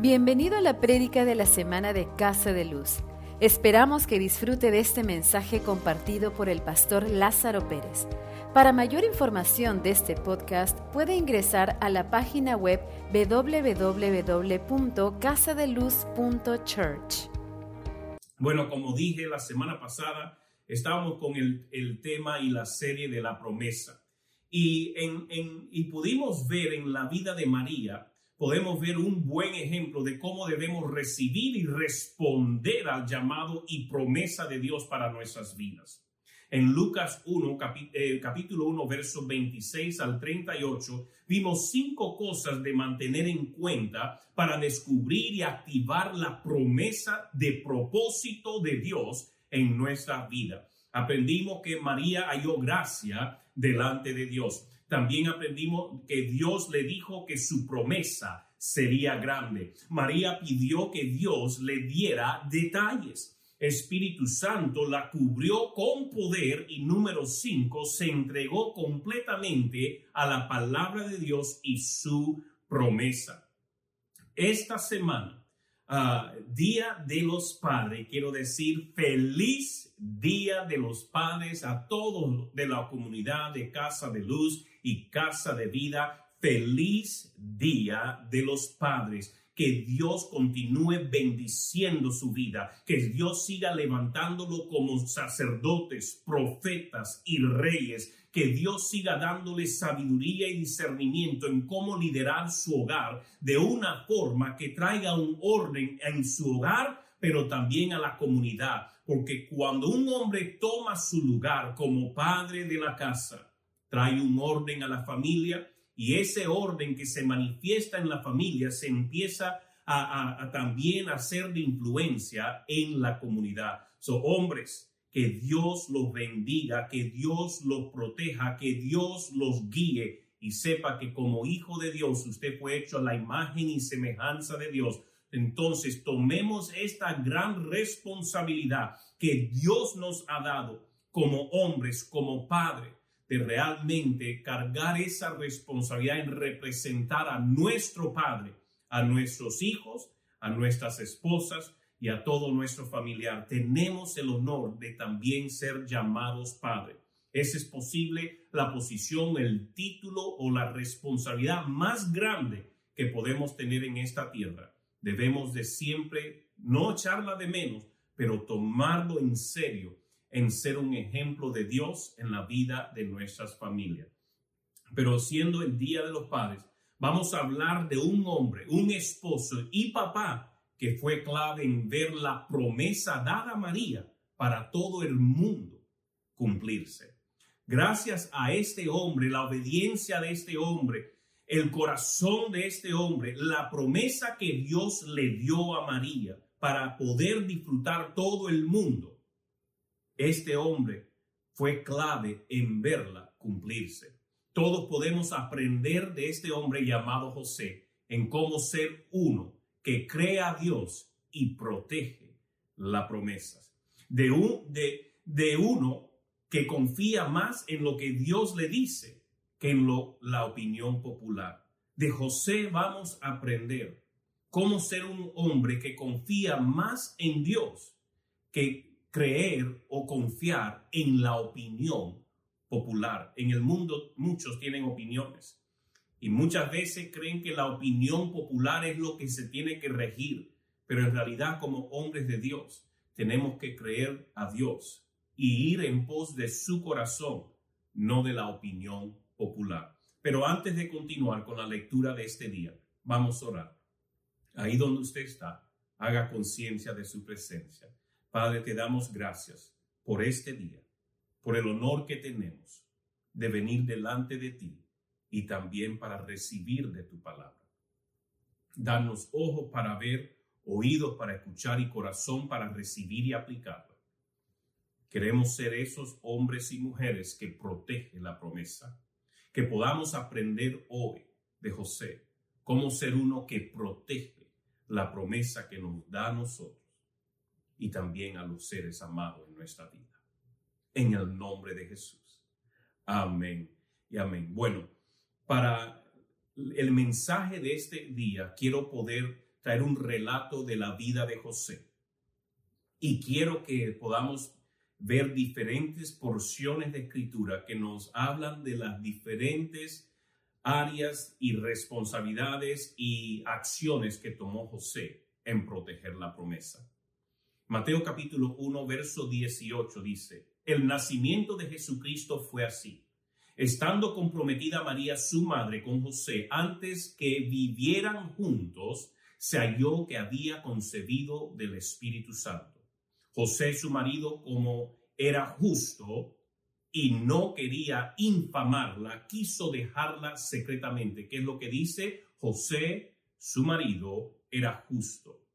Bienvenido a la prédica de la semana de Casa de Luz. Esperamos que disfrute de este mensaje compartido por el pastor Lázaro Pérez. Para mayor información de este podcast puede ingresar a la página web www.casadeluz.church. Bueno, como dije la semana pasada, estábamos con el, tema y la serie de la promesa. Y, y pudimos ver en la vida de María podemos ver un buen ejemplo de cómo debemos recibir y responder al llamado y promesa de Dios para nuestras vidas. En Lucas 1, eh, capítulo 1, versos 26 al 38, vimos cinco cosas de mantener en cuenta para descubrir y activar la promesa de propósito de Dios en nuestra vida. Aprendimos que María halló gracia delante de Dios. También aprendimos que Dios le dijo que su promesa sería grande. María pidió que Dios le diera detalles. Espíritu Santo la cubrió con poder y número cinco, se entregó completamente a la palabra de Dios y su promesa. Esta semana, ah, Día de los Padres, quiero decir feliz Día de los Padres a todos de la comunidad de Casa de Luz y casa de vida. Feliz día de los padres. Que Dios continúe bendiciendo su vida, que Dios siga levantándolo como sacerdotes, profetas y reyes, que Dios siga dándole sabiduría y discernimiento en cómo liderar su hogar de una forma que traiga un orden en su hogar, pero también a la comunidad. Porque cuando un hombre toma su lugar como padre de la casa, trae un orden a la familia y ese orden que se manifiesta en la familia se empieza a, también a ser de influencia en la comunidad. Son hombres, que Dios los bendiga, que Dios los proteja, que Dios los guíe y sepa que como hijo de Dios usted fue hecho a la imagen y semejanza de Dios. Entonces tomemos esta gran responsabilidad que Dios nos ha dado como hombres, como padres de realmente cargar esa responsabilidad en representar a nuestro Padre, a nuestros hijos, a nuestras esposas y a todo nuestro familiar. Tenemos el honor de también ser llamados Padre. Esa es posible la posición, el título o la responsabilidad más grande que podemos tener en esta tierra. Debemos de siempre no echarla de menos, pero tomarlo en serio en ser un ejemplo de Dios en la vida de nuestras familias. Pero siendo el Día de los Padres, vamos a hablar de un hombre, un esposo y papá que fue clave en ver la promesa dada a María para todo el mundo cumplirse. Gracias a este hombre, la obediencia de este hombre, el corazón de este hombre, la promesa que Dios le dio a María para poder disfrutar todo el mundo, este hombre fue clave en verla cumplirse. Todos podemos aprender de este hombre llamado José en cómo ser uno que crea a Dios y protege las promesas. De, un, de, de uno que confía más en lo que Dios le dice que en lo, la opinión popular. De José vamos a aprender cómo ser un hombre que confía más en Dios que creer o confiar en la opinión popular. En el mundo muchos tienen opiniones y muchas veces creen que la opinión popular es lo que se tiene que regir, pero en realidad como hombres de Dios tenemos que creer a Dios y ir en pos de su corazón, no de la opinión popular. Pero antes de continuar con la lectura de este día, vamos a orar. Ahí donde usted está, haga conciencia de su presencia. Padre, te damos gracias por este día, por el honor que tenemos de venir delante de ti y también para recibir de tu palabra. Danos ojos para ver, oídos para escuchar y corazón para recibir y aplicarla. Queremos ser esos hombres y mujeres que protegen la promesa, que podamos aprender hoy de José cómo ser uno que protege la promesa que nos da a nosotros y también a los seres amados en nuestra vida. En el nombre de Jesús. Amén y amén. Bueno, para el mensaje de este día quiero poder traer un relato de la vida de José. Y quiero que podamos ver diferentes porciones de escritura que nos hablan de las diferentes áreas y responsabilidades y acciones que tomó José en proteger la promesa. Mateo capítulo 1, verso 18 dice, el nacimiento de Jesucristo fue así. Estando comprometida María, su madre, con José, antes que vivieran juntos, se halló que había concebido del Espíritu Santo. José, su marido, como era justo y no quería infamarla, quiso dejarla secretamente. ¿Qué es lo que dice? José, su marido, era justo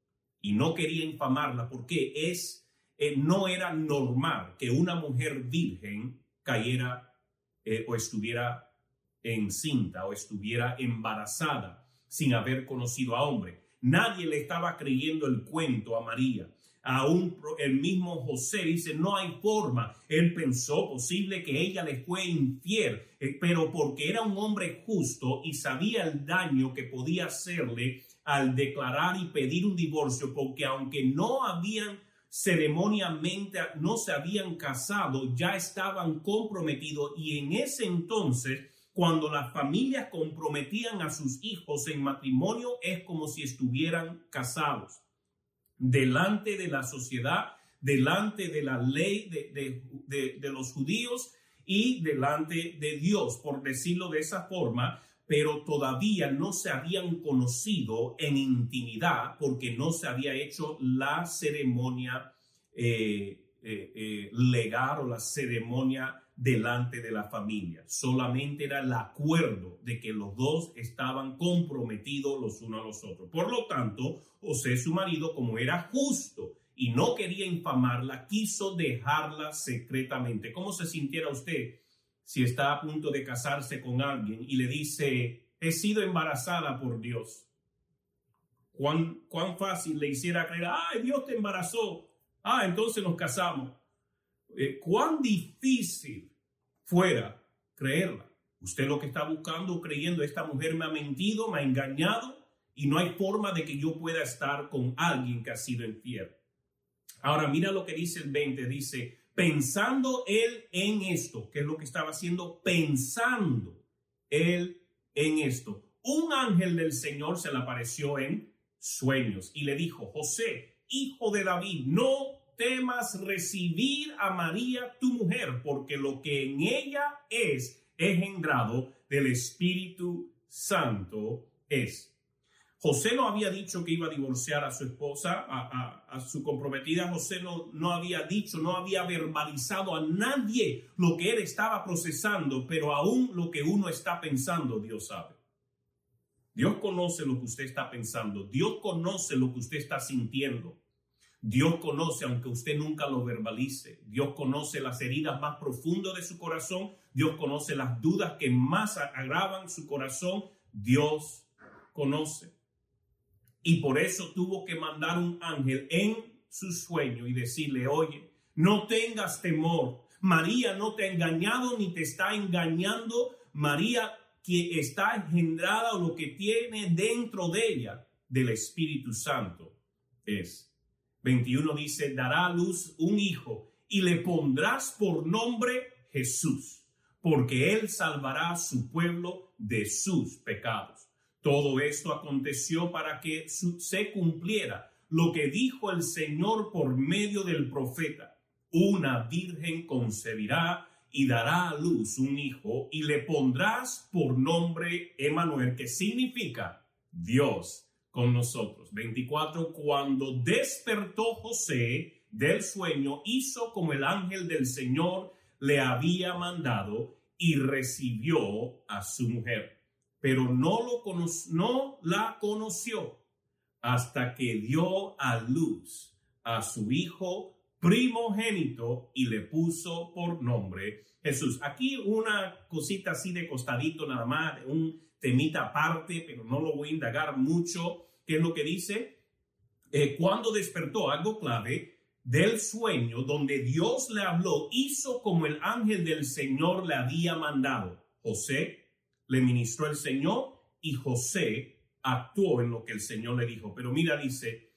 y no quería infamarla porque es, eh, no era normal que una mujer virgen cayera eh, o estuviera encinta o estuviera embarazada sin haber conocido a hombre. Nadie le estaba creyendo el cuento a María. Aún el mismo José dice, no hay forma. Él pensó posible que ella le fue infiel, eh, pero porque era un hombre justo y sabía el daño que podía hacerle al declarar y pedir un divorcio, porque aunque no habían ceremonialmente, no se habían casado, ya estaban comprometidos. Y en ese entonces cuando las familias comprometían a sus hijos en matrimonio es como si estuvieran casados. Delante de la sociedad, delante de la ley de, los judíos y delante de Dios, por decirlo de esa forma, pero todavía no se habían conocido en intimidad porque no se había hecho la ceremonia eh, eh, eh, legal o la ceremonia delante de la familia. Solamente era el acuerdo de que los dos estaban comprometidos los unos a los otros. Por lo tanto, José, su marido, como era justo y no quería infamarla, quiso dejarla secretamente. ¿Cómo se sintiera usted si está a punto de casarse con alguien y le dice, he sido embarazada por Dios? ¿Cuán, cuán fácil le hiciera creer, ay, Dios te embarazó, ah, entonces nos casamos. Eh, cuán difícil fuera creerla. Usted lo que está buscando, creyendo, esta mujer me ha mentido, me ha engañado y no hay forma de que yo pueda estar con alguien que ha sido infiel. Ahora mira lo que dice el 20, dice, pensando él en esto, que es lo que estaba haciendo, pensando él en esto. Un ángel del Señor se le apareció en sueños y le dijo, José, hijo de David, no temas recibir a María tu mujer, porque lo que en ella es engendrado del Espíritu Santo es. José no había dicho que iba a divorciar a su esposa, a, su comprometida. José no, no había dicho, no había verbalizado a nadie lo que él estaba procesando, pero aún lo que uno está pensando, Dios sabe. Dios conoce lo que usted está pensando, Dios conoce lo que usted está sintiendo. Dios conoce, aunque usted nunca lo verbalice. Dios conoce las heridas más profundas de su corazón. Dios conoce las dudas que más agravan su corazón. Dios conoce. Y por eso tuvo que mandar un ángel en su sueño y decirle, oye, no tengas temor. María no te ha engañado ni te está engañando. María que está engendrada o lo que tiene dentro de ella del Espíritu Santo es 21 dice, dará a luz un hijo y le pondrás por nombre Jesús, porque él salvará a su pueblo de sus pecados. Todo esto aconteció para que se cumpliera lo que dijo el Señor por medio del profeta. Una virgen concebirá y dará a luz un hijo y le pondrás por nombre Emanuel, que significa Dios con nosotros. 24. Cuando despertó José del sueño, hizo como el ángel del Señor le había mandado y recibió a su mujer. Pero no, lo no la conoció hasta que dio a luz a su hijo primogénito y le puso por nombre Jesús. Aquí una cosita así de costadito nada más, un temita aparte, pero no lo voy a indagar mucho. ¿Qué es lo que dice? Eh, cuando despertó, algo clave, del sueño donde Dios le habló, hizo como el ángel del Señor le había mandado. José le ministró el Señor y José actuó en lo que el Señor le dijo. Pero mira, dice,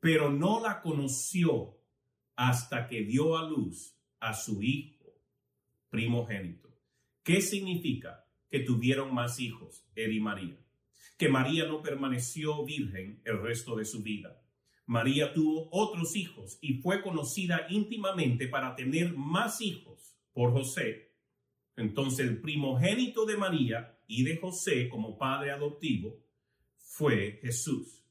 pero no la conoció hasta que dio a luz a su hijo primogénito. ¿Qué significa? Que tuvieron más hijos, él y María. Que María no permaneció virgen el resto de su vida. María tuvo otros hijos y fue conocida íntimamente para tener más hijos por José. Entonces el primogénito de María y de José como padre adoptivo fue Jesús.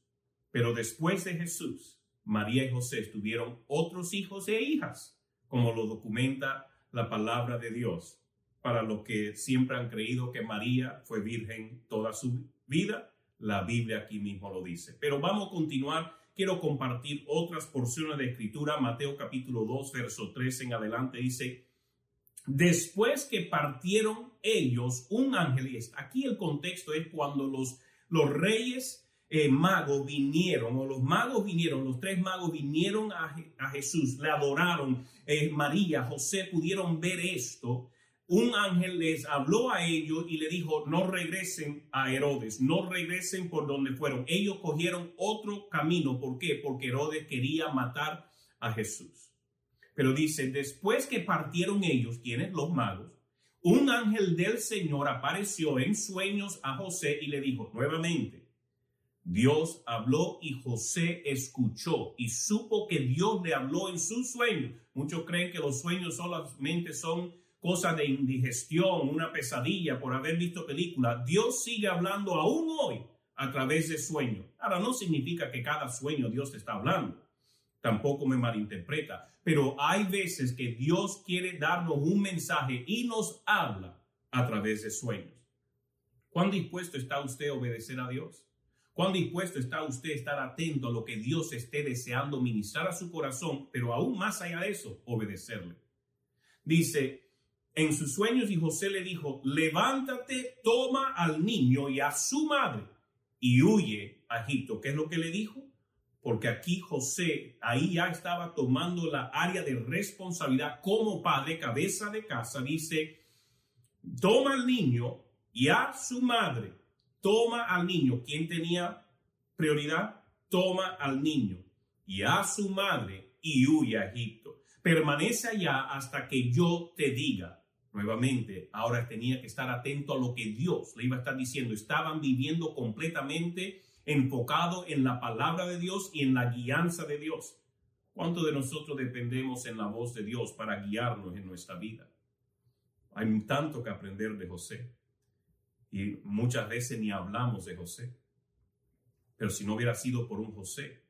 Pero después de Jesús, María y José tuvieron otros hijos e hijas, como lo documenta la palabra de Dios, para los que siempre han creído que María fue virgen toda su vida. La Biblia aquí mismo lo dice. Pero vamos a continuar. Quiero compartir otras porciones de escritura. Mateo capítulo 2, verso 3 en adelante dice, después que partieron ellos, un ángel, y aquí el contexto es cuando los los reyes eh, magos vinieron, o los magos vinieron, los tres magos vinieron a, Jesús, le adoraron, eh, María, José pudieron ver esto. Un ángel les habló a ellos y le dijo, no regresen a Herodes, no regresen por donde fueron. Ellos cogieron otro camino. ¿Por qué? Porque Herodes quería matar a Jesús. Pero dice, después que partieron ellos, quienes los magos, un ángel del Señor apareció en sueños a José y le dijo nuevamente, Dios habló y José escuchó y supo que Dios le habló en sus sueños. Muchos creen que los sueños solamente son cosas de indigestión, una pesadilla por haber visto películas. Dios sigue hablando aún hoy a través de sueños. Ahora no significa que cada sueño Dios está hablando tampoco me malinterpreta, pero hay veces que Dios quiere darnos un mensaje y nos habla a través de sueños. ¿Cuán dispuesto está usted a obedecer a Dios? ¿Cuán dispuesto está usted a estar atento a lo que Dios esté deseando ministrar a su corazón, pero aún más allá de eso, obedecerle? Dice, en sus sueños y José le dijo, levántate, toma al niño y a su madre y huye a Egipto. ¿Qué es lo que le dijo? Porque aquí José ahí ya estaba tomando la área de responsabilidad como padre, cabeza de casa, dice, toma al niño y a su madre, toma al niño. ¿Quién tenía prioridad? Toma al niño y a su madre y huye a Egipto. Permanece allá hasta que yo te diga. Nuevamente, ahora tenía que estar atento a lo que Dios le iba a estar diciendo. Estaban viviendo completamente enfocado en la palabra de Dios y en la guianza de Dios. ¿Cuánto de nosotros dependemos en la voz de Dios para guiarnos en nuestra vida? Hay tanto que aprender de José y muchas veces ni hablamos de José. Pero si no hubiera sido por un José,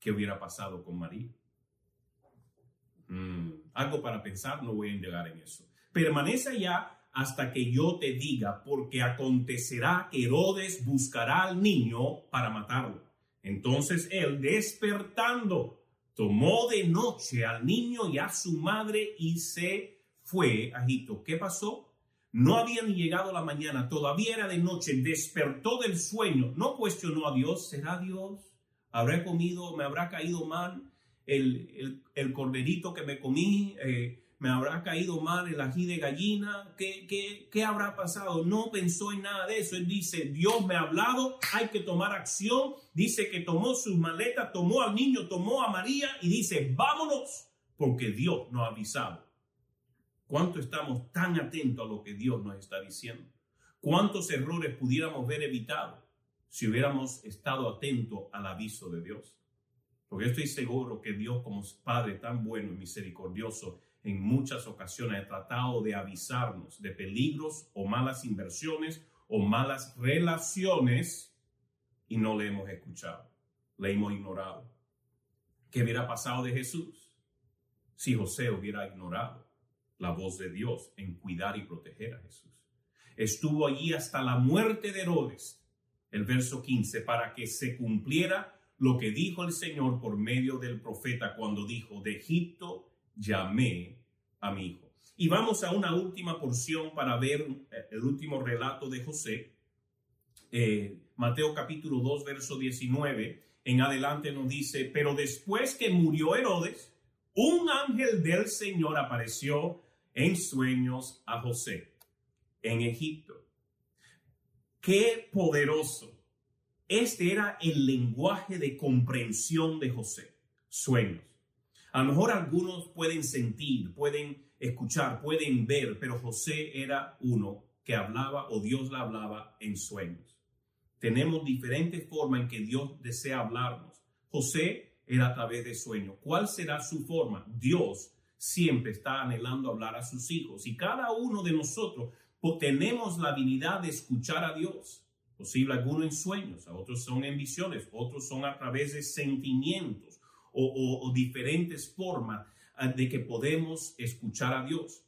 ¿qué hubiera pasado con María? Mm, algo para pensar, no voy a indagar en eso. Permanece allá hasta que yo te diga, porque acontecerá que Herodes buscará al niño para matarlo. Entonces él, despertando, tomó de noche al niño y a su madre y se fue a Egipto. ¿Qué pasó? No había ni llegado la mañana, todavía era de noche, despertó del sueño, no cuestionó a Dios, ¿será Dios? ¿Habrá comido, me habrá caído mal el, el, corderito que me comí? Eh, me habrá caído mal el ají de gallina, ¿Qué, ¿Qué, qué, habrá pasado? No pensó en nada de eso. Él dice, Dios me ha hablado, hay que tomar acción. Dice que tomó sus maletas, tomó al niño, tomó a María y dice, vámonos, porque Dios nos ha avisado. ¿Cuánto estamos tan atentos a lo que Dios nos está diciendo? ¿Cuántos errores pudiéramos haber evitado si hubiéramos estado atentos al aviso de Dios? Porque estoy seguro que Dios como Padre tan bueno y misericordioso en muchas ocasiones ha tratado de avisarnos de peligros o malas inversiones o malas relaciones y no le hemos escuchado, le hemos ignorado. ¿Qué hubiera pasado de Jesús si José hubiera ignorado la voz de Dios en cuidar y proteger a Jesús? Estuvo allí hasta la muerte de Herodes, el verso 15, para que se cumpliera lo que dijo el Señor por medio del profeta cuando dijo, de Egipto llamé a mi hijo. Y vamos a una última porción para ver eh, el último relato de José. Eh, Mateo capítulo 2, verso 19. En adelante nos dice, pero después que murió Herodes, un ángel del Señor apareció en sueños a José en Egipto. Qué poderoso Este era el lenguaje de comprensión de José, sueños. A lo mejor algunos pueden sentir, pueden escuchar, pueden ver, pero José era uno que hablaba o Dios le hablaba en sueños. Tenemos diferentes formas en que Dios desea hablarnos. José era a través de sueños. ¿Cuál será su forma? Dios siempre está anhelando hablar a sus hijos y cada uno de nosotros tenemos la habilidad de escuchar a Dios. Posible algunos en sueños, otros son en visiones, otros son a través de sentimientos o, diferentes formas ah, de que podemos escuchar a Dios.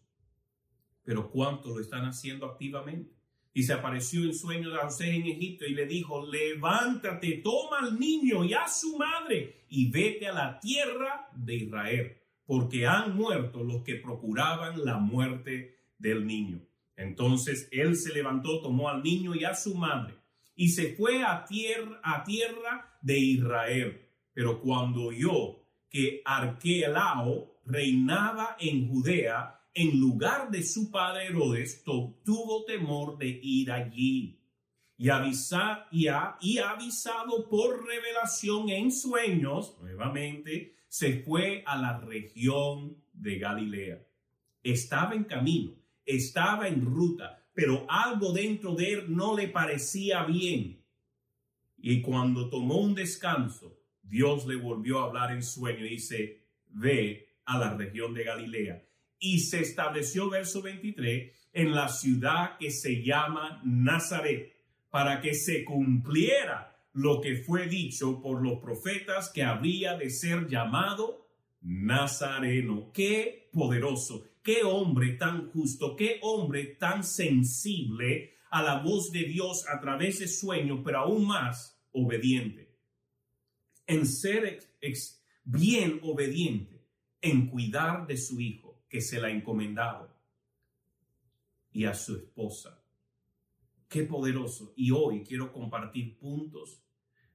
Pero ¿cuánto lo están haciendo activamente? Y se apareció en sueño a José en Egipto y le dijo, levántate, toma al niño y a su madre y vete a la tierra de Israel, porque han muerto los que procuraban la muerte del niño. Entonces él se levantó, tomó al niño y a su madre y se fue a tierra, a tierra de Israel. Pero cuando oyó que Arquelao reinaba en Judea, en lugar de su padre Herodes, tuvo temor de ir allí. Y, avisa, y, y avisado por revelación en sueños, nuevamente, se fue a la región de Galilea. Estaba en camino, estaba en ruta, pero algo dentro de él no le parecía bien. Y cuando tomó un descanso, Dios le volvió a hablar en sueño y dice, ve a la región de Galilea y se estableció, verso 23, en la ciudad que se llama Nazaret, para que se cumpliera lo que fue dicho por los profetas que habría de ser llamado Nazareno. Qué poderoso, qué hombre tan justo, qué hombre tan sensible a la voz de Dios a través de sueño, pero aún más obediente. En ser bien obediente, en cuidar de su hijo que se la encomendado y a su esposa. Qué poderoso. Y hoy quiero compartir puntos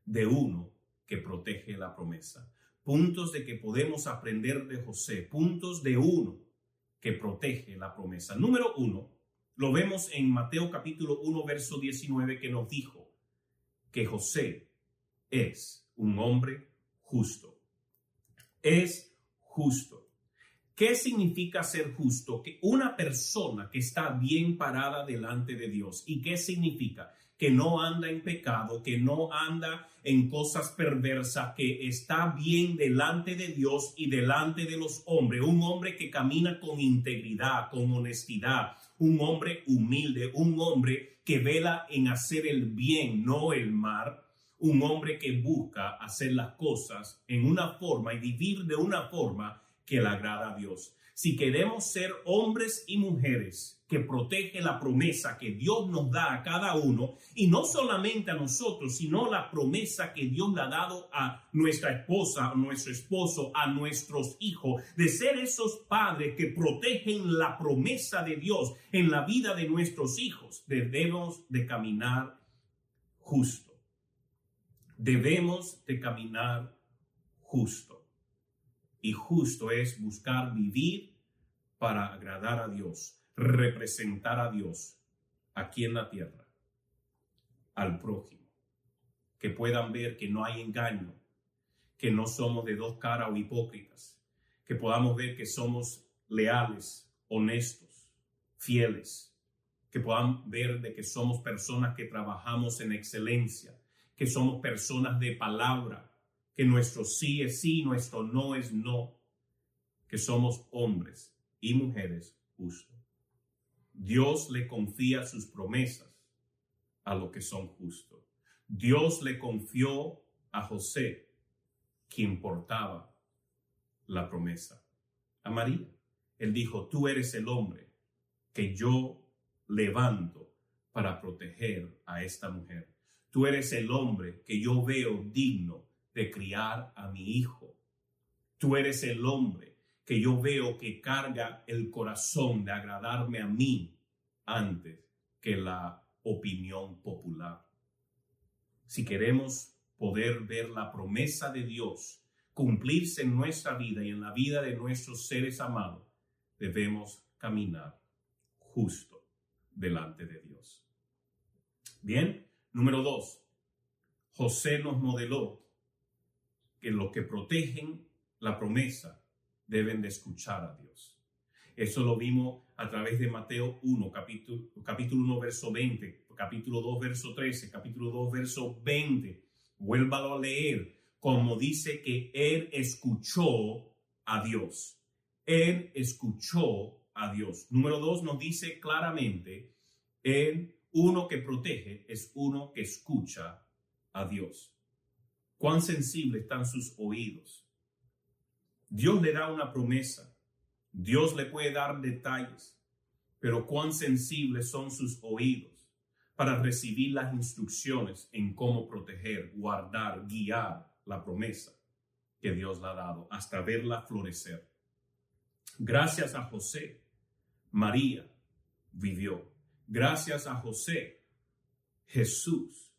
de uno que protege la promesa. Puntos de que podemos aprender de José. Puntos de uno que protege la promesa. Número uno, lo vemos en Mateo capítulo 1, verso 19, que nos dijo que José es un hombre justo. Es justo. ¿Qué significa ser justo? Que una persona que está bien parada delante de Dios. ¿Y qué significa? Que no anda en pecado, que no anda en cosas perversas, que está bien delante de Dios y delante de los hombres. Un hombre que camina con integridad, con honestidad. Un hombre humilde, un hombre que vela en hacer el bien, no el mal. Un hombre que busca hacer las cosas en una forma y vivir de una forma que le agrada a Dios. Si queremos ser hombres y mujeres que protegen la promesa que Dios nos da a cada uno, y no solamente a nosotros, sino la promesa que Dios le ha dado a nuestra esposa, a nuestro esposo, a nuestros hijos, de ser esos padres que protegen la promesa de Dios en la vida de nuestros hijos, debemos de caminar justo. Debemos de caminar justo. Y justo es buscar vivir para agradar a Dios, representar a Dios aquí en la tierra, al prójimo, que puedan ver que no hay engaño, que no somos de dos caras o hipócritas, que podamos ver que somos leales, honestos, fieles, que puedan ver de que somos personas que trabajamos en excelencia, que somos personas de palabra, que nuestro sí es sí, nuestro no es no, que somos hombres y mujeres justos. Dios le confía sus promesas a los que son justos. Dios le confió a José, quien portaba la promesa, a María. Él dijo, tú eres el hombre que yo levanto para proteger a esta mujer. Tú eres el hombre que yo veo digno de criar a mi hijo. Tú eres el hombre que yo veo que carga el corazón de agradarme a mí antes que la opinión popular. Si queremos poder ver la promesa de Dios cumplirse en nuestra vida y en la vida de nuestros seres amados, debemos caminar justo delante de Dios. Bien, número dos, José nos modeló que los que protegen la promesa deben de escuchar a Dios. Eso lo vimos a través de Mateo 1, capítulo, capítulo 1, verso 20, capítulo 2, verso 13, capítulo 2, verso 20. Vuélvalo a leer, como dice que él escuchó a Dios. Él escuchó a Dios. Número 2 nos dice claramente, él, uno que protege es uno que escucha a Dios. Cuán sensibles están sus oídos. Dios le da una promesa. Dios le puede dar detalles, pero cuán sensibles son sus oídos para recibir las instrucciones en cómo proteger, guardar, guiar la promesa que Dios le ha dado hasta verla florecer. Gracias a José, María vivió. Gracias a José, Jesús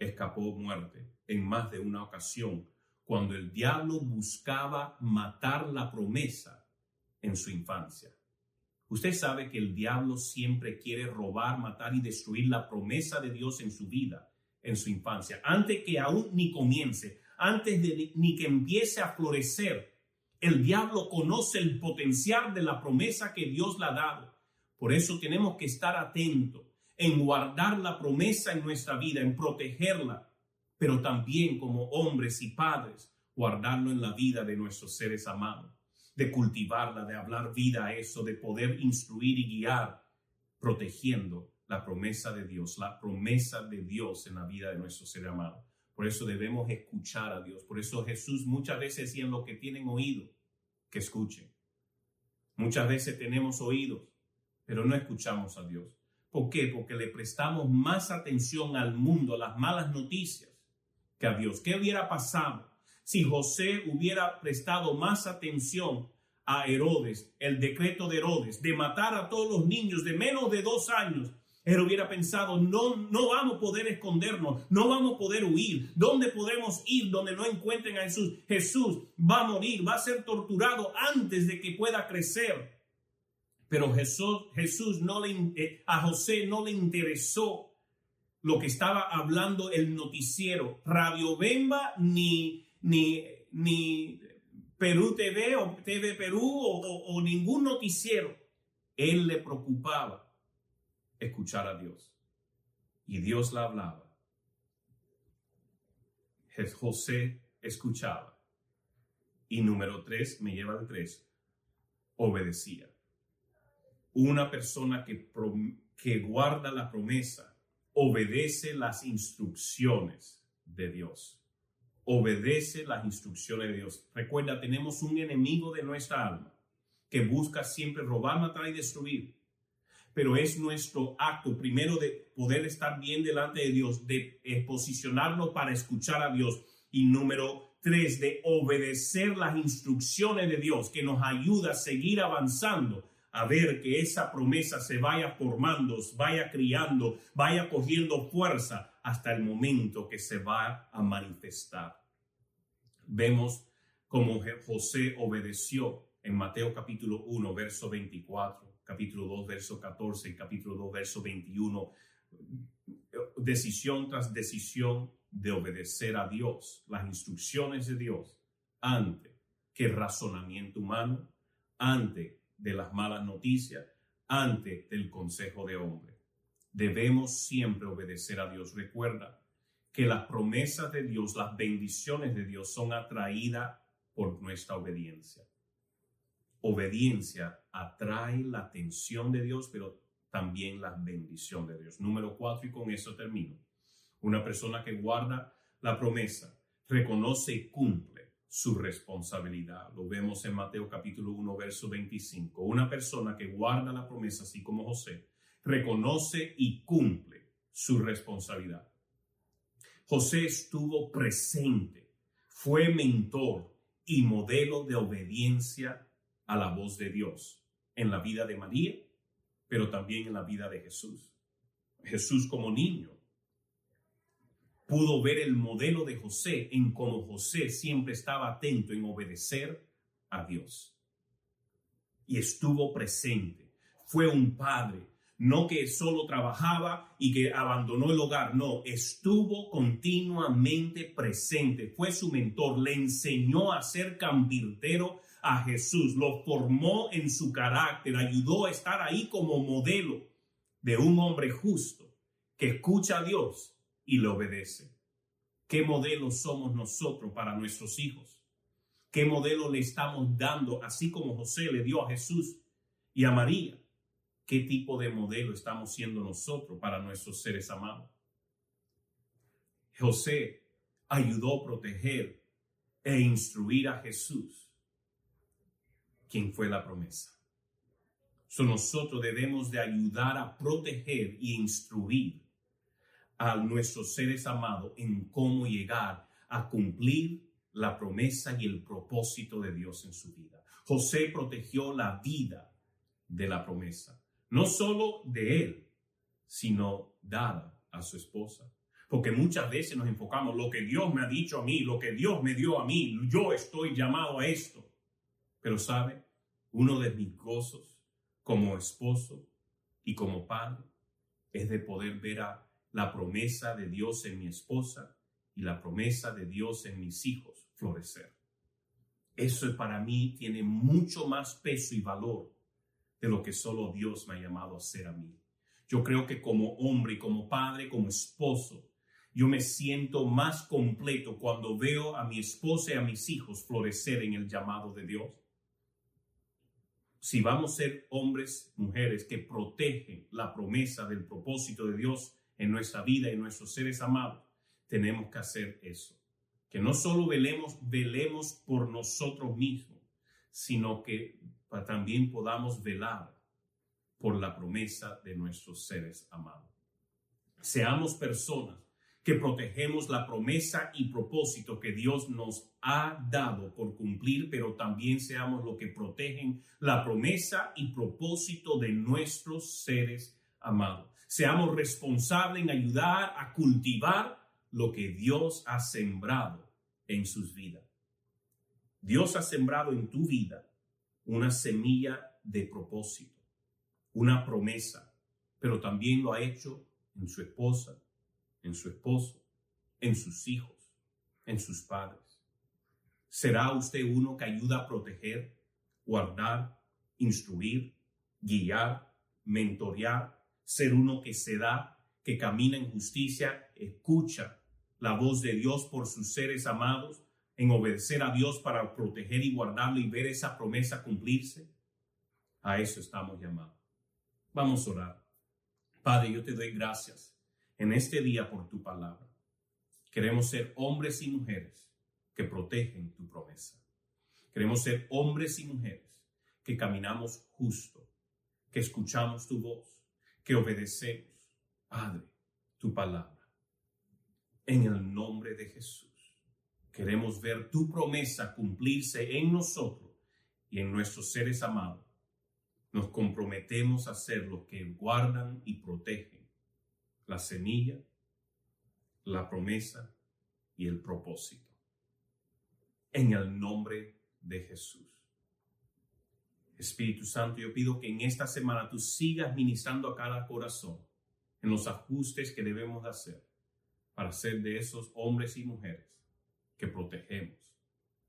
escapó muerte en más de una ocasión cuando el diablo buscaba matar la promesa en su infancia. Usted sabe que el diablo siempre quiere robar, matar y destruir la promesa de Dios en su vida, en su infancia, antes que aún ni comience, antes de ni que empiece a florecer. El diablo conoce el potencial de la promesa que Dios le ha dado. Por eso tenemos que estar atentos en guardar la promesa en nuestra vida, en protegerla, pero también como hombres y padres, guardarlo en la vida de nuestros seres amados de cultivarla, de hablar vida a eso, de poder instruir y guiar, protegiendo la promesa de Dios, la promesa de Dios en la vida de nuestro ser amado. Por eso debemos escuchar a Dios. Por eso Jesús muchas veces decía en lo que tienen oído, que escuchen. Muchas veces tenemos oídos, pero no escuchamos a Dios. ¿Por qué? Porque le prestamos más atención al mundo, a las malas noticias, que a Dios. ¿Qué hubiera pasado si José hubiera prestado más atención a Herodes, el decreto de Herodes, de matar a todos los niños de menos de dos años, él hubiera pensado, no, no vamos a poder escondernos, no vamos a poder huir. ¿Dónde podemos ir donde no encuentren a Jesús? Jesús va a morir, va a ser torturado antes de que pueda crecer. Pero Jesús, Jesús no le, eh, a José no le interesó lo que estaba hablando el noticiero, Radio Bemba ni ni, ni Perú TV o TV Perú o, ningún noticiero. Él le preocupaba escuchar a Dios. Y Dios le hablaba. José escuchaba. Y número tres, me lleva al tres, obedecía. Una persona que, que guarda la promesa obedece las instrucciones de Dios obedece las instrucciones de Dios. Recuerda, tenemos un enemigo de nuestra alma que busca siempre robar, matar y destruir. Pero es nuestro acto primero de poder estar bien delante de Dios, de posicionarnos para escuchar a Dios. Y número tres, de obedecer las instrucciones de Dios, que nos ayuda a seguir avanzando, a ver que esa promesa se vaya formando, vaya criando, vaya cogiendo fuerza hasta el momento que se va a manifestar. Vemos como José obedeció en Mateo capítulo 1, verso 24, capítulo 2, verso 14, capítulo 2, verso 21, decisión tras decisión de obedecer a Dios, las instrucciones de Dios, antes que razonamiento humano, antes de las malas noticias, antes del consejo de hombre. Debemos siempre obedecer a Dios. Recuerda, que las promesas de Dios, las bendiciones de Dios son atraídas por nuestra obediencia. Obediencia atrae la atención de Dios, pero también la bendición de Dios. Número cuatro, y con eso termino. Una persona que guarda la promesa, reconoce y cumple su responsabilidad. Lo vemos en Mateo capítulo 1, verso 25. Una persona que guarda la promesa, así como José, reconoce y cumple su responsabilidad. José estuvo presente, fue mentor y modelo de obediencia a la voz de Dios en la vida de María, pero también en la vida de Jesús. Jesús como niño pudo ver el modelo de José en cómo José siempre estaba atento en obedecer a Dios. Y estuvo presente. Fue un padre, no que solo trabajaba y que abandonó el hogar, no, estuvo continuamente presente, fue su mentor, le enseñó a ser cambirtero a Jesús, lo formó en su carácter, ayudó a estar ahí como modelo de un hombre justo que escucha a Dios y le obedece. ¿Qué modelo somos nosotros para nuestros hijos? ¿Qué modelo le estamos dando, así como José le dio a Jesús y a María? ¿Qué tipo de modelo estamos siendo nosotros para nuestros seres amados? José ayudó a proteger e instruir a Jesús, quien fue la promesa. So nosotros debemos de ayudar a proteger y instruir a nuestros seres amados en cómo llegar a cumplir la promesa y el propósito de Dios en su vida. José protegió la vida de la promesa, no solo de él, sino dada a su esposa. Porque muchas veces nos enfocamos lo que Dios me ha dicho a mí, lo que Dios me dio a mí, yo estoy llamado a esto. Pero sabe, uno de mis gozos como esposo y como padre es de poder ver a la promesa de Dios en mi esposa y la promesa de Dios en mis hijos florecer. Eso para mí tiene mucho más peso y valor de lo que solo Dios me ha llamado a ser a mí. Yo creo que como hombre, como padre, como esposo, yo me siento más completo cuando veo a mi esposa y a mis hijos florecer en el llamado de Dios. Si vamos a ser hombres, mujeres que protegen la promesa del propósito de Dios en nuestra vida y nuestros seres amados, tenemos que hacer eso. Que no solo velemos, velemos por nosotros mismos, sino que también podamos velar por la promesa de nuestros seres amados. Seamos personas que protegemos la promesa y propósito que Dios nos ha dado por cumplir, pero también seamos los que protegen la promesa y propósito de nuestros seres amados. Seamos responsables en ayudar a cultivar lo que Dios ha sembrado en sus vidas. Dios ha sembrado en tu vida una semilla de propósito, una promesa, pero también lo ha hecho en su esposa, en su esposo, en sus hijos, en sus padres. ¿Será usted uno que ayuda a proteger, guardar, instruir, guiar, mentorear ser uno que se da, que camina en justicia, escucha la voz de Dios por sus seres amados, en obedecer a Dios para proteger y guardarlo y ver esa promesa cumplirse. A eso estamos llamados. Vamos a orar. Padre, yo te doy gracias en este día por tu palabra. Queremos ser hombres y mujeres que protegen tu promesa. Queremos ser hombres y mujeres que caminamos justo, que escuchamos tu voz, que obedecemos, Padre, tu palabra. En el nombre de Jesús, queremos ver tu promesa cumplirse en nosotros y en nuestros seres amados. Nos comprometemos a ser los que guardan y protegen la semilla, la promesa y el propósito. En el nombre de Jesús. Espíritu Santo, yo pido que en esta semana tú sigas ministrando a cada corazón en los ajustes que debemos hacer para ser de esos hombres y mujeres que protegemos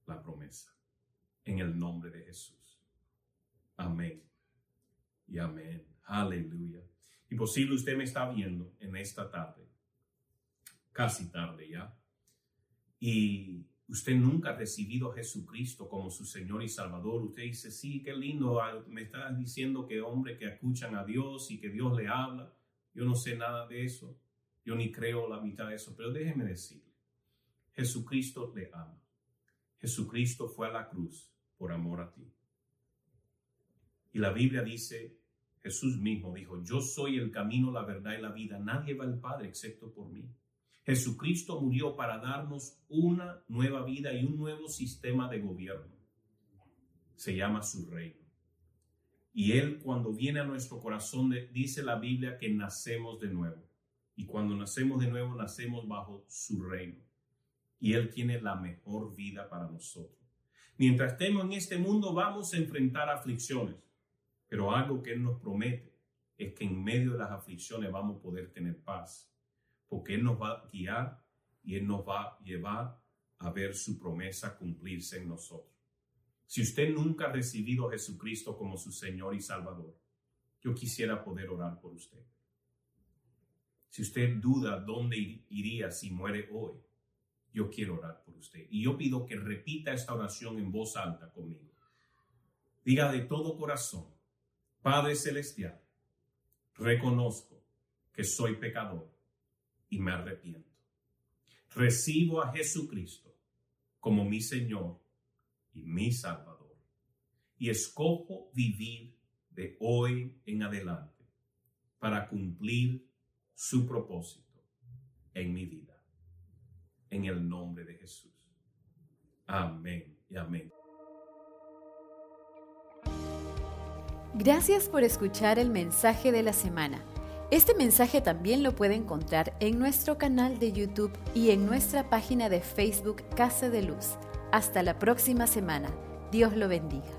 la promesa. En el nombre de Jesús. Amén. Y amén. Aleluya. Y posible usted me está viendo en esta tarde, casi tarde ya, y usted nunca ha recibido a Jesucristo como su Señor y Salvador, usted dice, sí, qué lindo, ah, me está diciendo que hombre que escuchan a Dios y que Dios le habla. Yo no sé nada de eso, yo ni creo la mitad de eso, pero déjeme decirle, Jesucristo le ama. Jesucristo fue a la cruz por amor a ti. Y la Biblia dice, Jesús mismo dijo, yo soy el camino, la verdad y la vida, nadie va al Padre excepto por mí. Jesucristo murió para darnos una nueva vida y un nuevo sistema de gobierno. Se llama su reino. Y Él cuando viene a nuestro corazón dice la Biblia que nacemos de nuevo. Y cuando nacemos de nuevo nacemos bajo su reino. Y Él tiene la mejor vida para nosotros. Mientras estemos en este mundo vamos a enfrentar aflicciones. Pero algo que Él nos promete es que en medio de las aflicciones vamos a poder tener paz, porque Él nos va a guiar y Él nos va a llevar a ver su promesa cumplirse en nosotros. Si usted nunca ha recibido a Jesucristo como su Señor y Salvador, yo quisiera poder orar por usted. Si usted duda dónde iría si muere hoy, yo quiero orar por usted. Y yo pido que repita esta oración en voz alta conmigo. Diga de todo corazón, Padre Celestial, reconozco que soy pecador y me arrepiento. Recibo a Jesucristo como mi Señor y mi Salvador. Y escojo vivir de hoy en adelante para cumplir su propósito en mi vida. En el nombre de Jesús. Amén y amén. Gracias por escuchar el mensaje de la semana. Este mensaje también lo puede encontrar en nuestro canal de YouTube y en nuestra página de Facebook Casa de Luz. Hasta la próxima semana. Dios lo bendiga.